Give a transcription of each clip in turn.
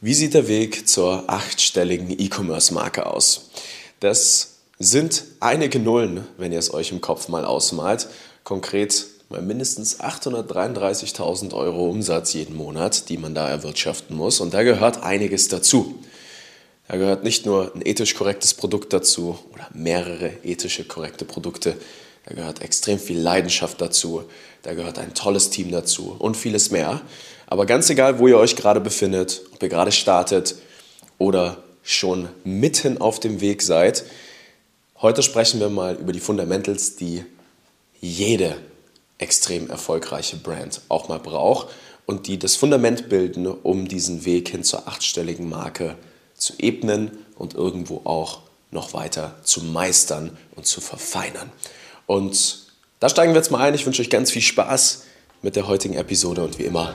Wie sieht der Weg zur achtstelligen E-Commerce-Marke aus? Das sind einige Nullen, wenn ihr es euch im Kopf mal ausmalt. Konkret mal mindestens 833.000 Euro Umsatz jeden Monat, die man da erwirtschaften muss. Und da gehört einiges dazu. Da gehört nicht nur ein ethisch korrektes Produkt dazu oder mehrere ethische korrekte Produkte. Da gehört extrem viel Leidenschaft dazu. Da gehört ein tolles Team dazu und vieles mehr. Aber ganz egal, wo ihr euch gerade befindet, ob ihr gerade startet oder schon mitten auf dem Weg seid, heute sprechen wir mal über die Fundamentals, die jede extrem erfolgreiche Brand auch mal braucht und die das Fundament bilden, um diesen Weg hin zur achtstelligen Marke zu ebnen und irgendwo auch noch weiter zu meistern und zu verfeinern. Und da steigen wir jetzt mal ein. Ich wünsche euch ganz viel Spaß mit der heutigen Episode und wie immer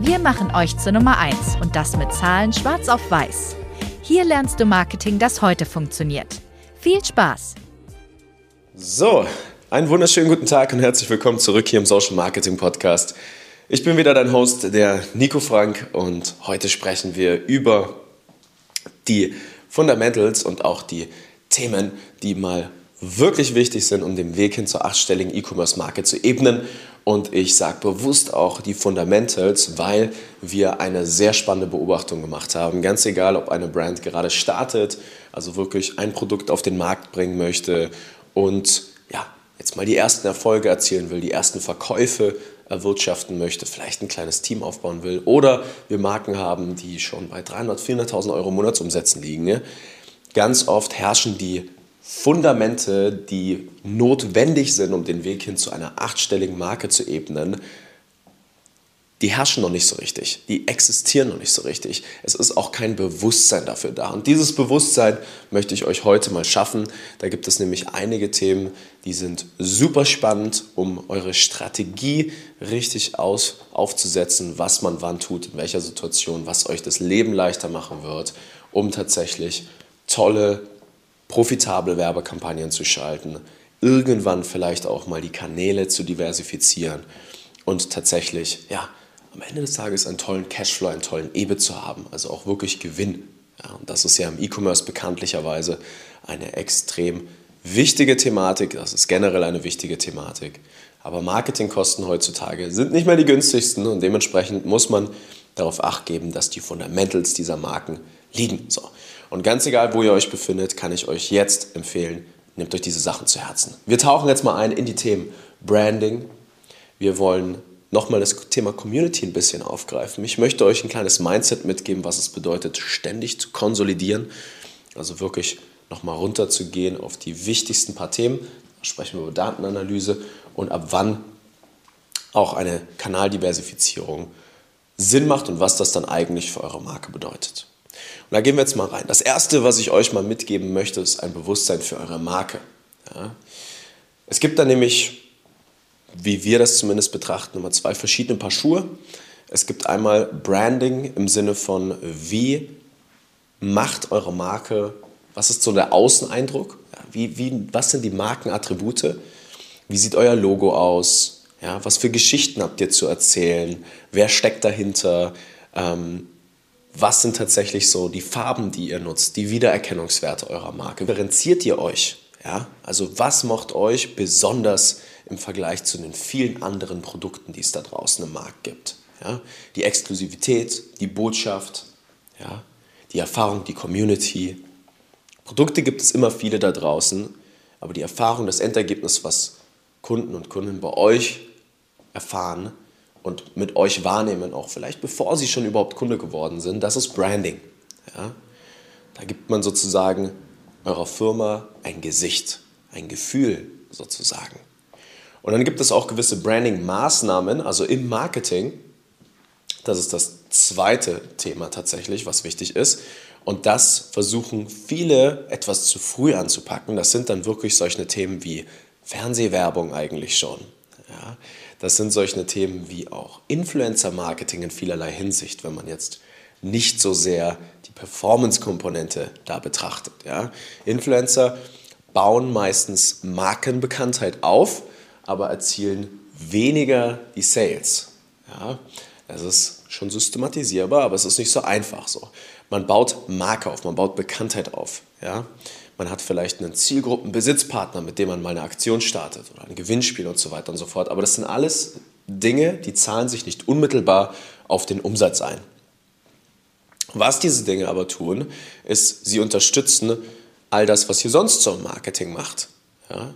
Wir machen euch zur Nummer 1 und das mit Zahlen schwarz auf weiß. Hier lernst du Marketing, das heute funktioniert. Viel Spaß! So, einen wunderschönen guten Tag und herzlich willkommen zurück hier im Social Marketing Podcast. Ich bin wieder dein Host, der Nico Frank, und heute sprechen wir über die Fundamentals und auch die Themen, die mal wirklich wichtig sind, um den Weg hin zur achtstelligen E-Commerce-Marke zu ebnen. Und ich sage bewusst auch die Fundamentals, weil wir eine sehr spannende Beobachtung gemacht haben. Ganz egal, ob eine Brand gerade startet, also wirklich ein Produkt auf den Markt bringen möchte und ja, jetzt mal die ersten Erfolge erzielen will, die ersten Verkäufe erwirtschaften möchte, vielleicht ein kleines Team aufbauen will oder wir Marken haben, die schon bei 300.000, 400.000 Euro Monatsumsätzen liegen. Ne? Ganz oft herrschen die Fundamente, die notwendig sind, um den Weg hin zu einer achtstelligen Marke zu ebnen, die herrschen noch nicht so richtig, die existieren noch nicht so richtig. Es ist auch kein Bewusstsein dafür da. Und dieses Bewusstsein möchte ich euch heute mal schaffen. Da gibt es nämlich einige Themen, die sind super spannend, um eure Strategie richtig aus, aufzusetzen, was man wann tut, in welcher Situation, was euch das Leben leichter machen wird, um tatsächlich tolle, profitable Werbekampagnen zu schalten, irgendwann vielleicht auch mal die Kanäle zu diversifizieren und tatsächlich, ja, am Ende des Tages einen tollen Cashflow, einen tollen EBIT zu haben, also auch wirklich Gewinn. Ja, und das ist ja im E-Commerce bekanntlicherweise eine extrem wichtige Thematik, das ist generell eine wichtige Thematik. Aber Marketingkosten heutzutage sind nicht mehr die günstigsten und dementsprechend muss man darauf acht geben, dass die Fundamentals dieser Marken liegen. So. Und ganz egal, wo ihr euch befindet, kann ich euch jetzt empfehlen, nehmt euch diese Sachen zu Herzen. Wir tauchen jetzt mal ein in die Themen Branding. Wir wollen nochmal das Thema Community ein bisschen aufgreifen. Ich möchte euch ein kleines Mindset mitgeben, was es bedeutet, ständig zu konsolidieren. Also wirklich nochmal runterzugehen auf die wichtigsten paar Themen. Da sprechen wir über Datenanalyse und ab wann auch eine Kanaldiversifizierung Sinn macht und was das dann eigentlich für eure Marke bedeutet. Und da gehen wir jetzt mal rein. Das erste, was ich euch mal mitgeben möchte, ist ein Bewusstsein für eure Marke. Ja. Es gibt da nämlich wie wir das zumindest betrachten, immer zwei verschiedene Paar Schuhe. Es gibt einmal Branding im Sinne von, wie macht eure Marke, was ist so der Außeneindruck? Wie, wie, was sind die Markenattribute? Wie sieht euer Logo aus? Ja, was für Geschichten habt ihr zu erzählen? Wer steckt dahinter? Ähm, was sind tatsächlich so die Farben, die ihr nutzt, die Wiedererkennungswerte eurer Marke? Differenziert ihr euch? Ja, also was macht euch besonders im Vergleich zu den vielen anderen Produkten, die es da draußen im Markt gibt. Ja? Die Exklusivität, die Botschaft, ja? die Erfahrung, die Community. Produkte gibt es immer viele da draußen, aber die Erfahrung, das Endergebnis, was Kunden und Kunden bei euch erfahren und mit euch wahrnehmen, auch vielleicht bevor sie schon überhaupt Kunde geworden sind, das ist Branding. Ja? Da gibt man sozusagen eurer Firma ein Gesicht, ein Gefühl sozusagen. Und dann gibt es auch gewisse Branding-Maßnahmen, also im Marketing. Das ist das zweite Thema tatsächlich, was wichtig ist. Und das versuchen viele etwas zu früh anzupacken. Das sind dann wirklich solche Themen wie Fernsehwerbung eigentlich schon. Ja, das sind solche Themen wie auch Influencer-Marketing in vielerlei Hinsicht, wenn man jetzt nicht so sehr die Performance-Komponente da betrachtet. Ja. Influencer bauen meistens Markenbekanntheit auf, aber erzielen weniger die Sales. Ja. Es ist schon systematisierbar, aber es ist nicht so einfach so. Man baut Marke auf, man baut Bekanntheit auf. Ja? Man hat vielleicht einen Zielgruppenbesitzpartner, mit dem man mal eine Aktion startet oder ein Gewinnspiel und so weiter und so fort. Aber das sind alles Dinge, die zahlen sich nicht unmittelbar auf den Umsatz ein. Was diese Dinge aber tun, ist, sie unterstützen all das, was ihr sonst zum Marketing macht. Ja?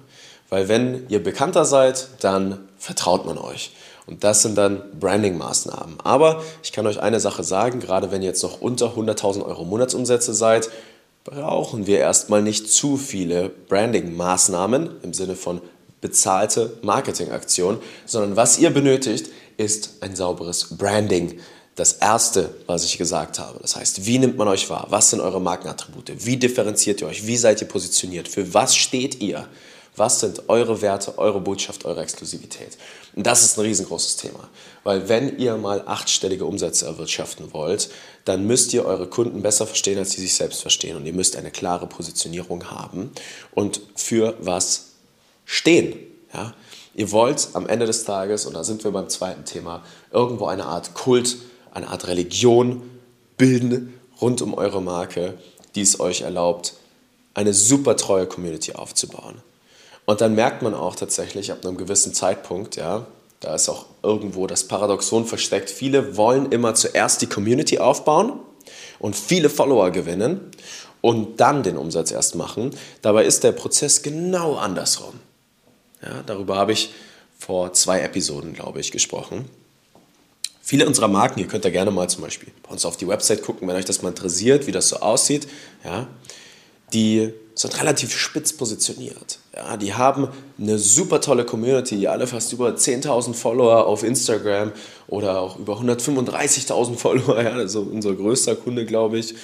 Weil wenn ihr bekannter seid, dann vertraut man euch. Und das sind dann Branding-Maßnahmen. Aber ich kann euch eine Sache sagen, gerade wenn ihr jetzt noch unter 100.000 Euro Monatsumsätze seid, brauchen wir erstmal nicht zu viele Branding-Maßnahmen im Sinne von bezahlte Marketingaktionen, sondern was ihr benötigt, ist ein sauberes Branding. Das erste, was ich gesagt habe. Das heißt, wie nimmt man euch wahr? Was sind eure Markenattribute? Wie differenziert ihr euch? Wie seid ihr positioniert? Für was steht ihr? Was sind eure Werte, eure Botschaft, eure Exklusivität? Und das ist ein riesengroßes Thema. Weil wenn ihr mal achtstellige Umsätze erwirtschaften wollt, dann müsst ihr eure Kunden besser verstehen, als sie sich selbst verstehen. Und ihr müsst eine klare Positionierung haben und für was stehen. Ja? Ihr wollt am Ende des Tages, und da sind wir beim zweiten Thema, irgendwo eine Art Kult, eine Art Religion bilden rund um eure Marke, die es euch erlaubt, eine super treue Community aufzubauen. Und dann merkt man auch tatsächlich ab einem gewissen Zeitpunkt, ja, da ist auch irgendwo das Paradoxon versteckt. Viele wollen immer zuerst die Community aufbauen und viele Follower gewinnen und dann den Umsatz erst machen. Dabei ist der Prozess genau andersrum. Ja, darüber habe ich vor zwei Episoden, glaube ich, gesprochen. Viele unserer Marken, ihr könnt da gerne mal zum Beispiel bei uns auf die Website gucken, wenn euch das mal interessiert, wie das so aussieht, ja, die sind relativ spitz positioniert. Ja, die haben eine super tolle Community, alle fast über 10.000 Follower auf Instagram oder auch über 135.000 Follower, ja, also unser größter Kunde, glaube ich.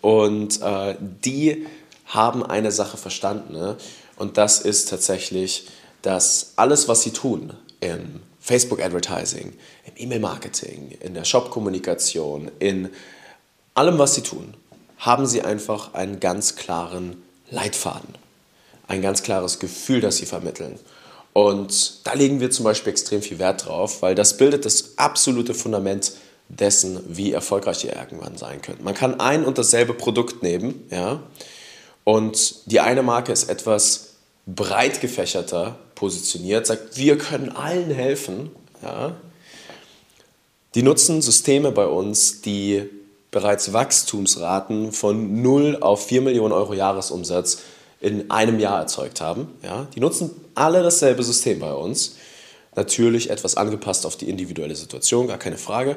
Und äh, die haben eine Sache verstanden. Ne? Und das ist tatsächlich, dass alles, was sie tun im Facebook-Advertising, im E-Mail-Marketing, in der Shop-Kommunikation, in allem, was sie tun, haben sie einfach einen ganz klaren Leitfaden, ein ganz klares Gefühl, das sie vermitteln. Und da legen wir zum Beispiel extrem viel Wert drauf, weil das bildet das absolute Fundament dessen, wie erfolgreich ihr irgendwann sein könnt. Man kann ein und dasselbe Produkt nehmen, ja, und die eine Marke ist etwas breit gefächerter positioniert, sagt, wir können allen helfen, ja. Die nutzen Systeme bei uns, die bereits Wachstumsraten von 0 auf 4 Millionen Euro Jahresumsatz in einem Jahr erzeugt haben. Ja, die nutzen alle dasselbe System bei uns. Natürlich etwas angepasst auf die individuelle Situation, gar keine Frage.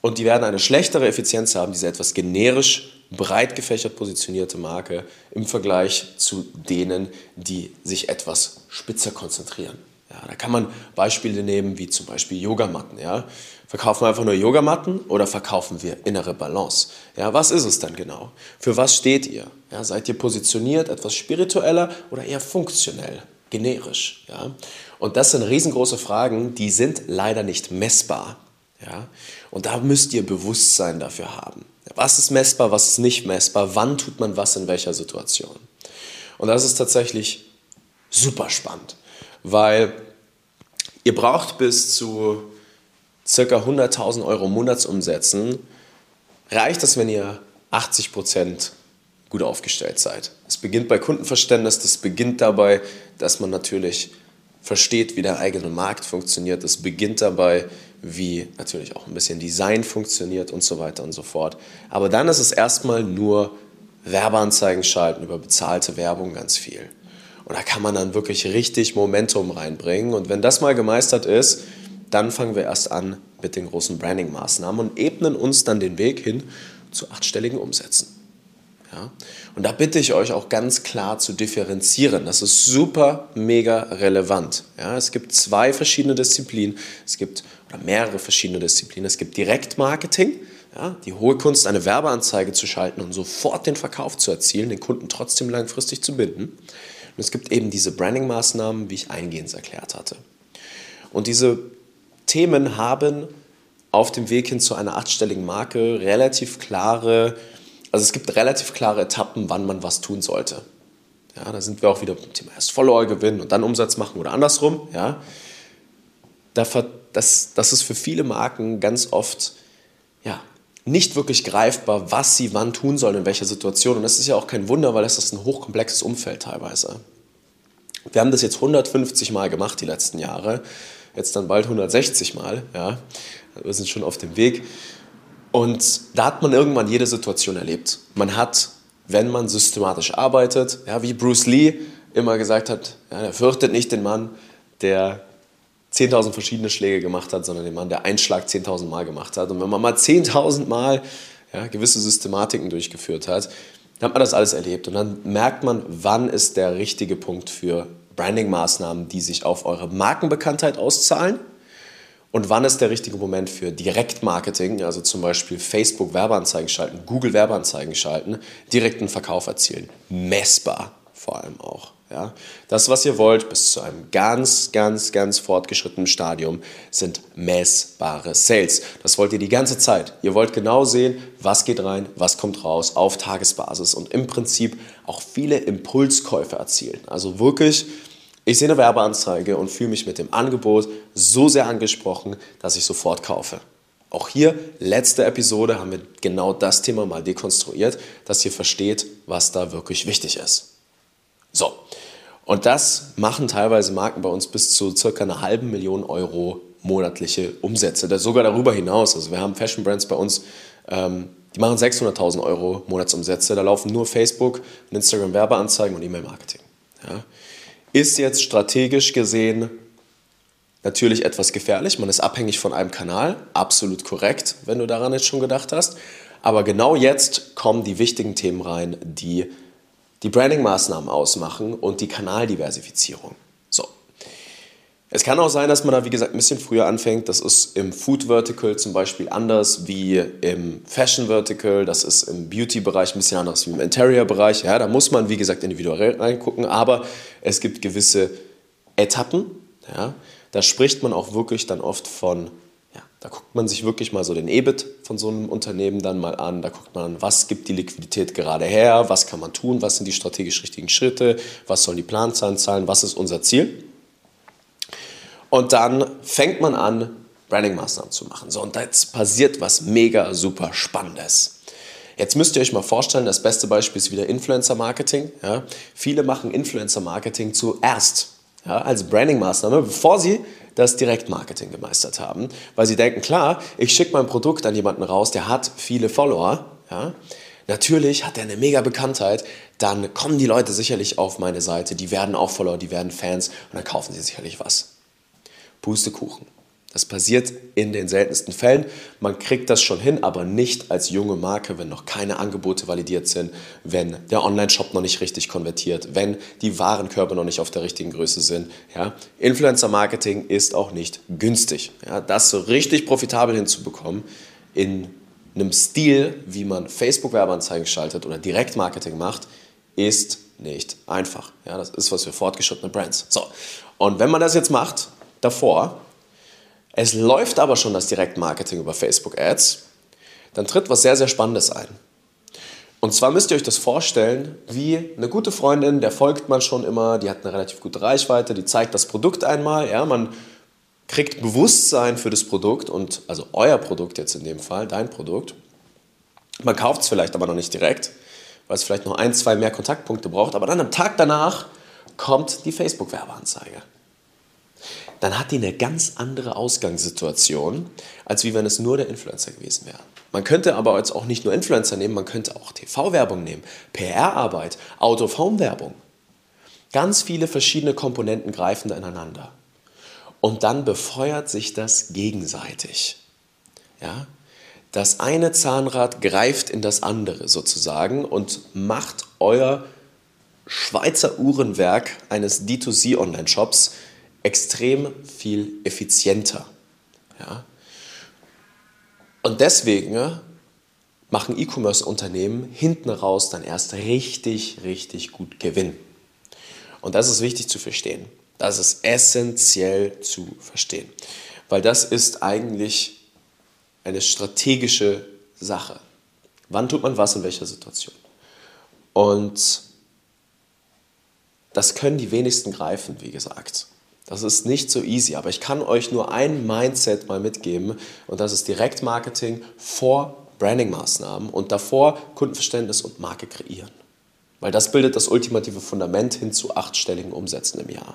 Und die werden eine schlechtere Effizienz haben, diese etwas generisch breit gefächert positionierte Marke im Vergleich zu denen, die sich etwas spitzer konzentrieren. Ja, da kann man Beispiele nehmen, wie zum Beispiel Yogamatten. Ja? Verkaufen wir einfach nur Yogamatten oder verkaufen wir innere Balance? Ja, was ist es dann genau? Für was steht ihr? Ja, seid ihr positioniert, etwas spiritueller oder eher funktionell, generisch? Ja? Und das sind riesengroße Fragen, die sind leider nicht messbar. Ja? Und da müsst ihr Bewusstsein dafür haben. Was ist messbar, was ist nicht messbar? Wann tut man was in welcher Situation? Und das ist tatsächlich super spannend weil ihr braucht bis zu ca. 100.000 Euro Monatsumsätzen, reicht es, wenn ihr 80 Prozent gut aufgestellt seid. Es beginnt bei Kundenverständnis, das beginnt dabei, dass man natürlich versteht, wie der eigene Markt funktioniert. Es beginnt dabei, wie natürlich auch ein bisschen Design funktioniert und so weiter und so fort. Aber dann ist es erstmal nur Werbeanzeigen schalten über bezahlte Werbung ganz viel. Und da kann man dann wirklich richtig Momentum reinbringen. Und wenn das mal gemeistert ist, dann fangen wir erst an mit den großen Branding-Maßnahmen und ebnen uns dann den Weg hin zu achtstelligen Umsätzen. Ja? Und da bitte ich euch auch ganz klar zu differenzieren. Das ist super, mega relevant. Ja? Es gibt zwei verschiedene Disziplinen. Es gibt oder mehrere verschiedene Disziplinen. Es gibt Direktmarketing. Ja, die hohe Kunst, eine Werbeanzeige zu schalten und sofort den Verkauf zu erzielen, den Kunden trotzdem langfristig zu binden. Und es gibt eben diese Branding-Maßnahmen, wie ich eingehend erklärt hatte. Und diese Themen haben auf dem Weg hin zu einer achtstelligen Marke relativ klare, also es gibt relativ klare Etappen, wann man was tun sollte. Ja, da sind wir auch wieder beim Thema erst Follower gewinnen und dann Umsatz machen oder andersrum. Ja. Das, das ist für viele Marken ganz oft nicht wirklich greifbar, was sie wann tun sollen, in welcher Situation. Und das ist ja auch kein Wunder, weil das ist ein hochkomplexes Umfeld teilweise. Wir haben das jetzt 150 Mal gemacht die letzten Jahre, jetzt dann bald 160 Mal. Ja. Wir sind schon auf dem Weg. Und da hat man irgendwann jede Situation erlebt. Man hat, wenn man systematisch arbeitet, ja, wie Bruce Lee immer gesagt hat, ja, er fürchtet nicht den Mann, der 10.000 verschiedene Schläge gemacht hat, sondern den Mann, der einen Schlag 10.000 Mal gemacht hat. Und wenn man mal 10.000 Mal ja, gewisse Systematiken durchgeführt hat, dann hat man das alles erlebt. Und dann merkt man, wann ist der richtige Punkt für Branding-Maßnahmen, die sich auf eure Markenbekanntheit auszahlen und wann ist der richtige Moment für Direktmarketing, also zum Beispiel Facebook Werbeanzeigen schalten, Google Werbeanzeigen schalten, direkten Verkauf erzielen. Messbar vor allem auch. Ja. Das, was ihr wollt, bis zu einem ganz, ganz, ganz fortgeschrittenen Stadium, sind messbare Sales. Das wollt ihr die ganze Zeit. Ihr wollt genau sehen, was geht rein, was kommt raus auf Tagesbasis und im Prinzip auch viele Impulskäufe erzielen. Also wirklich, ich sehe eine Werbeanzeige und fühle mich mit dem Angebot so sehr angesprochen, dass ich sofort kaufe. Auch hier, letzte Episode, haben wir genau das Thema mal dekonstruiert, dass ihr versteht, was da wirklich wichtig ist. So, und das machen teilweise Marken bei uns bis zu circa einer halben Million Euro monatliche Umsätze, das sogar darüber hinaus. Also wir haben Fashion Brands bei uns, ähm, die machen 600.000 Euro Monatsumsätze, da laufen nur Facebook und Instagram Werbeanzeigen und E-Mail-Marketing. Ja. Ist jetzt strategisch gesehen natürlich etwas gefährlich, man ist abhängig von einem Kanal, absolut korrekt, wenn du daran jetzt schon gedacht hast. Aber genau jetzt kommen die wichtigen Themen rein, die die Branding-Maßnahmen ausmachen und die Kanaldiversifizierung. So. Es kann auch sein, dass man da, wie gesagt, ein bisschen früher anfängt. Das ist im Food Vertical zum Beispiel anders wie im Fashion Vertical. Das ist im Beauty-Bereich ein bisschen anders wie im Interior-Bereich. Ja, da muss man, wie gesagt, individuell reingucken. Aber es gibt gewisse Etappen. Ja, da spricht man auch wirklich dann oft von da guckt man sich wirklich mal so den EBIT von so einem Unternehmen dann mal an. Da guckt man an, was gibt die Liquidität gerade her, was kann man tun, was sind die strategisch richtigen Schritte, was sollen die Planzahlen zahlen, was ist unser Ziel. Und dann fängt man an, Branding-Maßnahmen zu machen. So, und jetzt passiert was mega super Spannendes. Jetzt müsst ihr euch mal vorstellen, das beste Beispiel ist wieder Influencer-Marketing. Ja. Viele machen Influencer-Marketing zuerst ja, als Branding-Maßnahme, bevor sie das Direktmarketing gemeistert haben, weil sie denken, klar, ich schicke mein Produkt an jemanden raus, der hat viele Follower, ja, Natürlich hat er eine mega Bekanntheit, dann kommen die Leute sicherlich auf meine Seite, die werden auch Follower, die werden Fans und dann kaufen sie sicherlich was. Pustekuchen. Das passiert in den seltensten Fällen. Man kriegt das schon hin, aber nicht als junge Marke, wenn noch keine Angebote validiert sind, wenn der Online-Shop noch nicht richtig konvertiert, wenn die Warenkörbe noch nicht auf der richtigen Größe sind. Ja? Influencer-Marketing ist auch nicht günstig. Ja? Das so richtig profitabel hinzubekommen in einem Stil, wie man Facebook-Werbeanzeigen schaltet oder Direktmarketing macht, ist nicht einfach. Ja, das ist was für fortgeschrittene Brands. So, und wenn man das jetzt macht, davor, es läuft aber schon das Direktmarketing über Facebook Ads, dann tritt was sehr, sehr Spannendes ein. Und zwar müsst ihr euch das vorstellen, wie eine gute Freundin, der folgt man schon immer, die hat eine relativ gute Reichweite, die zeigt das Produkt einmal, ja, man kriegt Bewusstsein für das Produkt und also euer Produkt jetzt in dem Fall, dein Produkt. Man kauft es vielleicht aber noch nicht direkt, weil es vielleicht noch ein, zwei mehr Kontaktpunkte braucht, aber dann am Tag danach kommt die Facebook-Werbeanzeige dann hat die eine ganz andere Ausgangssituation, als wie wenn es nur der Influencer gewesen wäre. Man könnte aber jetzt auch nicht nur Influencer nehmen, man könnte auch TV-Werbung nehmen, PR-Arbeit, Out-of-Home-Werbung. Ganz viele verschiedene Komponenten greifen da ineinander. Und dann befeuert sich das gegenseitig. Ja? Das eine Zahnrad greift in das andere sozusagen und macht euer Schweizer Uhrenwerk eines D2C-Online-Shops extrem viel effizienter. Ja? Und deswegen machen E-Commerce-Unternehmen hinten raus dann erst richtig, richtig gut Gewinn. Und das ist wichtig zu verstehen. Das ist essentiell zu verstehen. Weil das ist eigentlich eine strategische Sache. Wann tut man was in welcher Situation? Und das können die wenigsten greifen, wie gesagt. Das ist nicht so easy, aber ich kann euch nur ein Mindset mal mitgeben und das ist Direktmarketing vor Branding-Maßnahmen und davor Kundenverständnis und Marke kreieren. Weil das bildet das ultimative Fundament hin zu achtstelligen Umsätzen im Jahr.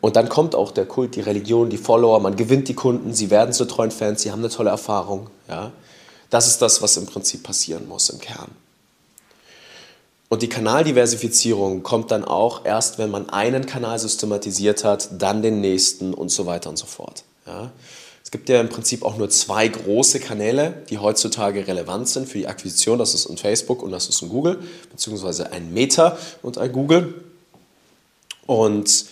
Und dann kommt auch der Kult, die Religion, die Follower, man gewinnt die Kunden, sie werden zu treuen Fans, sie haben eine tolle Erfahrung. Ja? Das ist das, was im Prinzip passieren muss im Kern. Und die Kanaldiversifizierung kommt dann auch erst, wenn man einen Kanal systematisiert hat, dann den nächsten und so weiter und so fort. Ja? Es gibt ja im Prinzip auch nur zwei große Kanäle, die heutzutage relevant sind für die Akquisition. Das ist ein Facebook und das ist ein Google, beziehungsweise ein Meta und ein Google. Und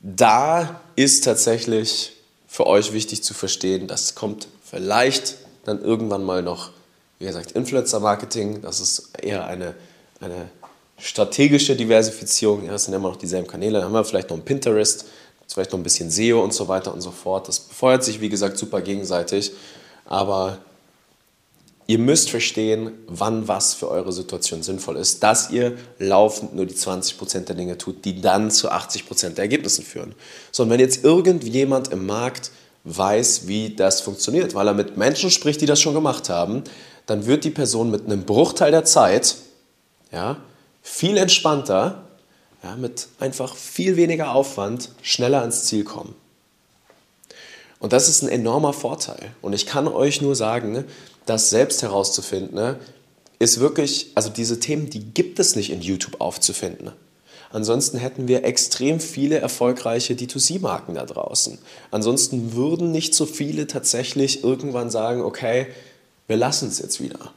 da ist tatsächlich für euch wichtig zu verstehen, das kommt vielleicht dann irgendwann mal noch, wie gesagt, Influencer-Marketing. Das ist eher eine, eine strategische Diversifizierung. Ja, das sind immer noch dieselben Kanäle. Dann haben wir vielleicht noch ein Pinterest, vielleicht noch ein bisschen SEO und so weiter und so fort. Das befeuert sich, wie gesagt, super gegenseitig. Aber Ihr müsst verstehen, wann was für eure Situation sinnvoll ist, dass ihr laufend nur die 20% der Dinge tut, die dann zu 80% der Ergebnissen führen. So, und wenn jetzt irgendjemand im Markt weiß, wie das funktioniert, weil er mit Menschen spricht, die das schon gemacht haben, dann wird die Person mit einem Bruchteil der Zeit ja, viel entspannter, ja, mit einfach viel weniger Aufwand schneller ans Ziel kommen. Und das ist ein enormer Vorteil. Und ich kann euch nur sagen, das selbst herauszufinden, ne, ist wirklich, also diese Themen, die gibt es nicht in YouTube aufzufinden. Ansonsten hätten wir extrem viele erfolgreiche D2C-Marken da draußen. Ansonsten würden nicht so viele tatsächlich irgendwann sagen, okay, wir lassen es jetzt wieder.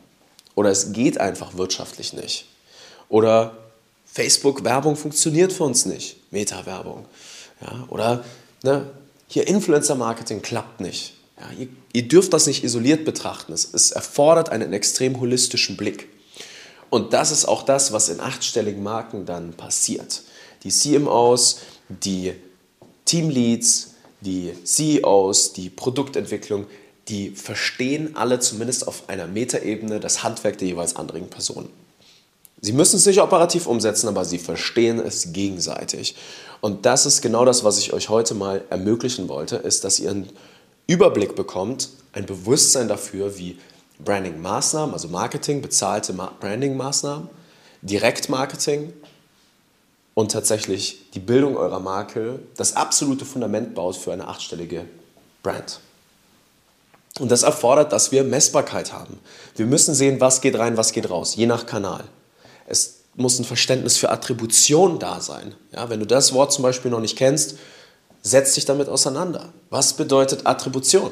Oder es geht einfach wirtschaftlich nicht. Oder Facebook-Werbung funktioniert für uns nicht. Meta-Werbung. Ja, oder ne, hier Influencer-Marketing klappt nicht. Ja, ihr, ihr dürft das nicht isoliert betrachten. Es, es erfordert einen extrem holistischen Blick. Und das ist auch das, was in achtstelligen Marken dann passiert. Die CMOs, die Teamleads, die CEOs, die Produktentwicklung, die verstehen alle zumindest auf einer Metaebene das Handwerk der jeweils anderen Personen. Sie müssen es nicht operativ umsetzen, aber sie verstehen es gegenseitig. Und das ist genau das, was ich euch heute mal ermöglichen wollte, ist, dass ihr einen Überblick bekommt, ein Bewusstsein dafür, wie Branding-Maßnahmen, also Marketing, bezahlte Branding-Maßnahmen, Direktmarketing und tatsächlich die Bildung eurer Marke das absolute Fundament baut für eine achtstellige Brand. Und das erfordert, dass wir Messbarkeit haben. Wir müssen sehen, was geht rein, was geht raus, je nach Kanal. Es muss ein Verständnis für Attribution da sein. Ja, wenn du das Wort zum Beispiel noch nicht kennst, Setz dich damit auseinander. Was bedeutet Attribution?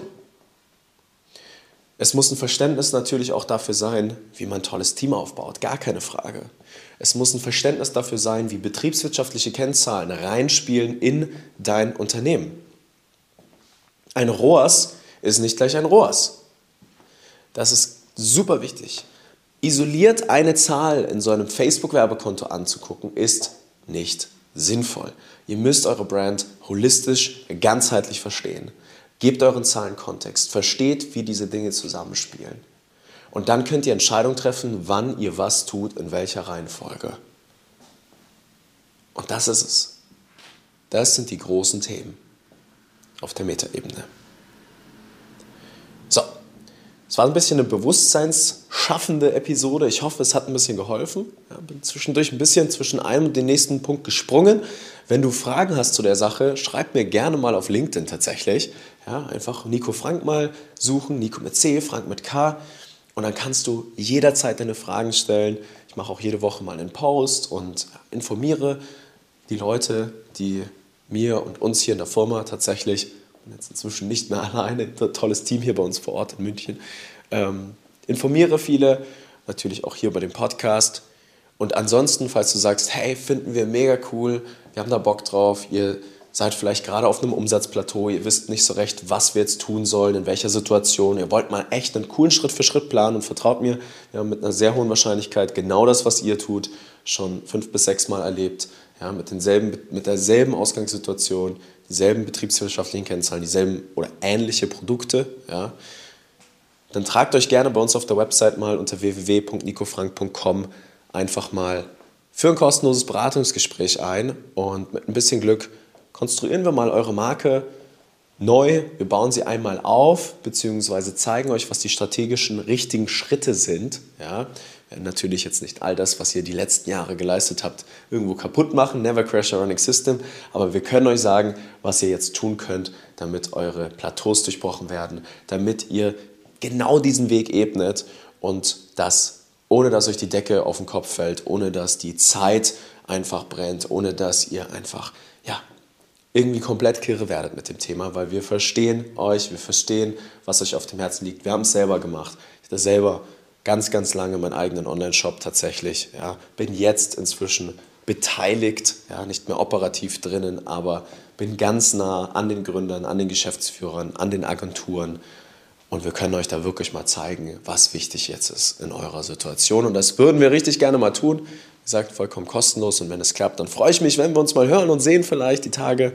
Es muss ein Verständnis natürlich auch dafür sein, wie man ein tolles Team aufbaut, gar keine Frage. Es muss ein Verständnis dafür sein, wie betriebswirtschaftliche Kennzahlen reinspielen in dein Unternehmen. Ein ROAS ist nicht gleich ein ROAS. Das ist super wichtig. Isoliert eine Zahl in so einem Facebook-Werbekonto anzugucken, ist nicht sinnvoll. Ihr müsst eure Brand holistisch, ganzheitlich verstehen. Gebt euren Zahlen Kontext, versteht, wie diese Dinge zusammenspielen. Und dann könnt ihr Entscheidungen treffen, wann ihr was tut, in welcher Reihenfolge. Und das ist es. Das sind die großen Themen auf der Metaebene. Es war ein bisschen eine bewusstseinsschaffende Episode. Ich hoffe, es hat ein bisschen geholfen. Ja, bin zwischendurch ein bisschen zwischen einem und dem nächsten Punkt gesprungen. Wenn du Fragen hast zu der Sache, schreib mir gerne mal auf LinkedIn tatsächlich. Ja, einfach Nico Frank mal suchen, Nico mit C, Frank mit K. Und dann kannst du jederzeit deine Fragen stellen. Ich mache auch jede Woche mal einen Post und informiere die Leute, die mir und uns hier in der Firma tatsächlich bin jetzt inzwischen nicht mehr alleine, ein tolles Team hier bei uns vor Ort in München. Ähm, informiere viele, natürlich auch hier bei dem Podcast. Und ansonsten, falls du sagst, hey, finden wir mega cool, wir haben da Bock drauf, ihr seid vielleicht gerade auf einem Umsatzplateau, ihr wisst nicht so recht, was wir jetzt tun sollen, in welcher Situation. Ihr wollt mal echt einen coolen Schritt-für-Schritt-Plan und vertraut mir, wir haben mit einer sehr hohen Wahrscheinlichkeit genau das, was ihr tut, schon fünf bis sechs Mal erlebt. Ja, mit, denselben, mit derselben Ausgangssituation, dieselben betriebswirtschaftlichen Kennzahlen, dieselben oder ähnliche Produkte. Ja. Dann tragt euch gerne bei uns auf der Website mal unter www.nicofrank.com einfach mal für ein kostenloses Beratungsgespräch ein und mit ein bisschen Glück konstruieren wir mal eure Marke neu. Wir bauen sie einmal auf, beziehungsweise zeigen euch, was die strategischen richtigen Schritte sind. Ja, natürlich jetzt nicht all das, was ihr die letzten Jahre geleistet habt, irgendwo kaputt machen. Never crash a running system. Aber wir können euch sagen, was ihr jetzt tun könnt, damit eure Plateaus durchbrochen werden, damit ihr genau diesen Weg ebnet und das ohne dass euch die Decke auf den Kopf fällt, ohne dass die Zeit einfach brennt, ohne dass ihr einfach ja, irgendwie komplett kirre werdet mit dem Thema, weil wir verstehen euch, wir verstehen, was euch auf dem Herzen liegt. Wir haben es selber gemacht. Ich hatte selber ganz, ganz lange meinen eigenen Online-Shop tatsächlich. Ja, bin jetzt inzwischen beteiligt, ja, nicht mehr operativ drinnen, aber bin ganz nah an den Gründern, an den Geschäftsführern, an den Agenturen. Und wir können euch da wirklich mal zeigen, was wichtig jetzt ist in eurer Situation. Und das würden wir richtig gerne mal tun gesagt, vollkommen kostenlos. Und wenn es klappt, dann freue ich mich, wenn wir uns mal hören und sehen vielleicht die Tage.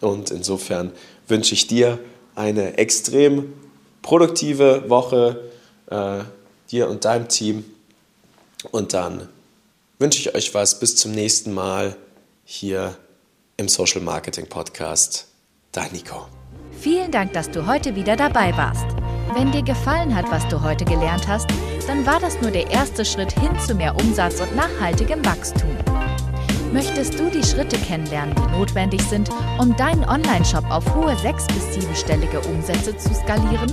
Und insofern wünsche ich dir eine extrem produktive Woche, äh, dir und deinem Team. Und dann wünsche ich euch was. Bis zum nächsten Mal hier im Social Marketing Podcast. Dein Nico. Vielen Dank, dass du heute wieder dabei warst. Wenn dir gefallen hat, was du heute gelernt hast, dann war das nur der erste Schritt hin zu mehr Umsatz und nachhaltigem Wachstum. Möchtest du die Schritte kennenlernen, die notwendig sind, um deinen Online-Shop auf hohe sechs- bis siebenstellige Umsätze zu skalieren?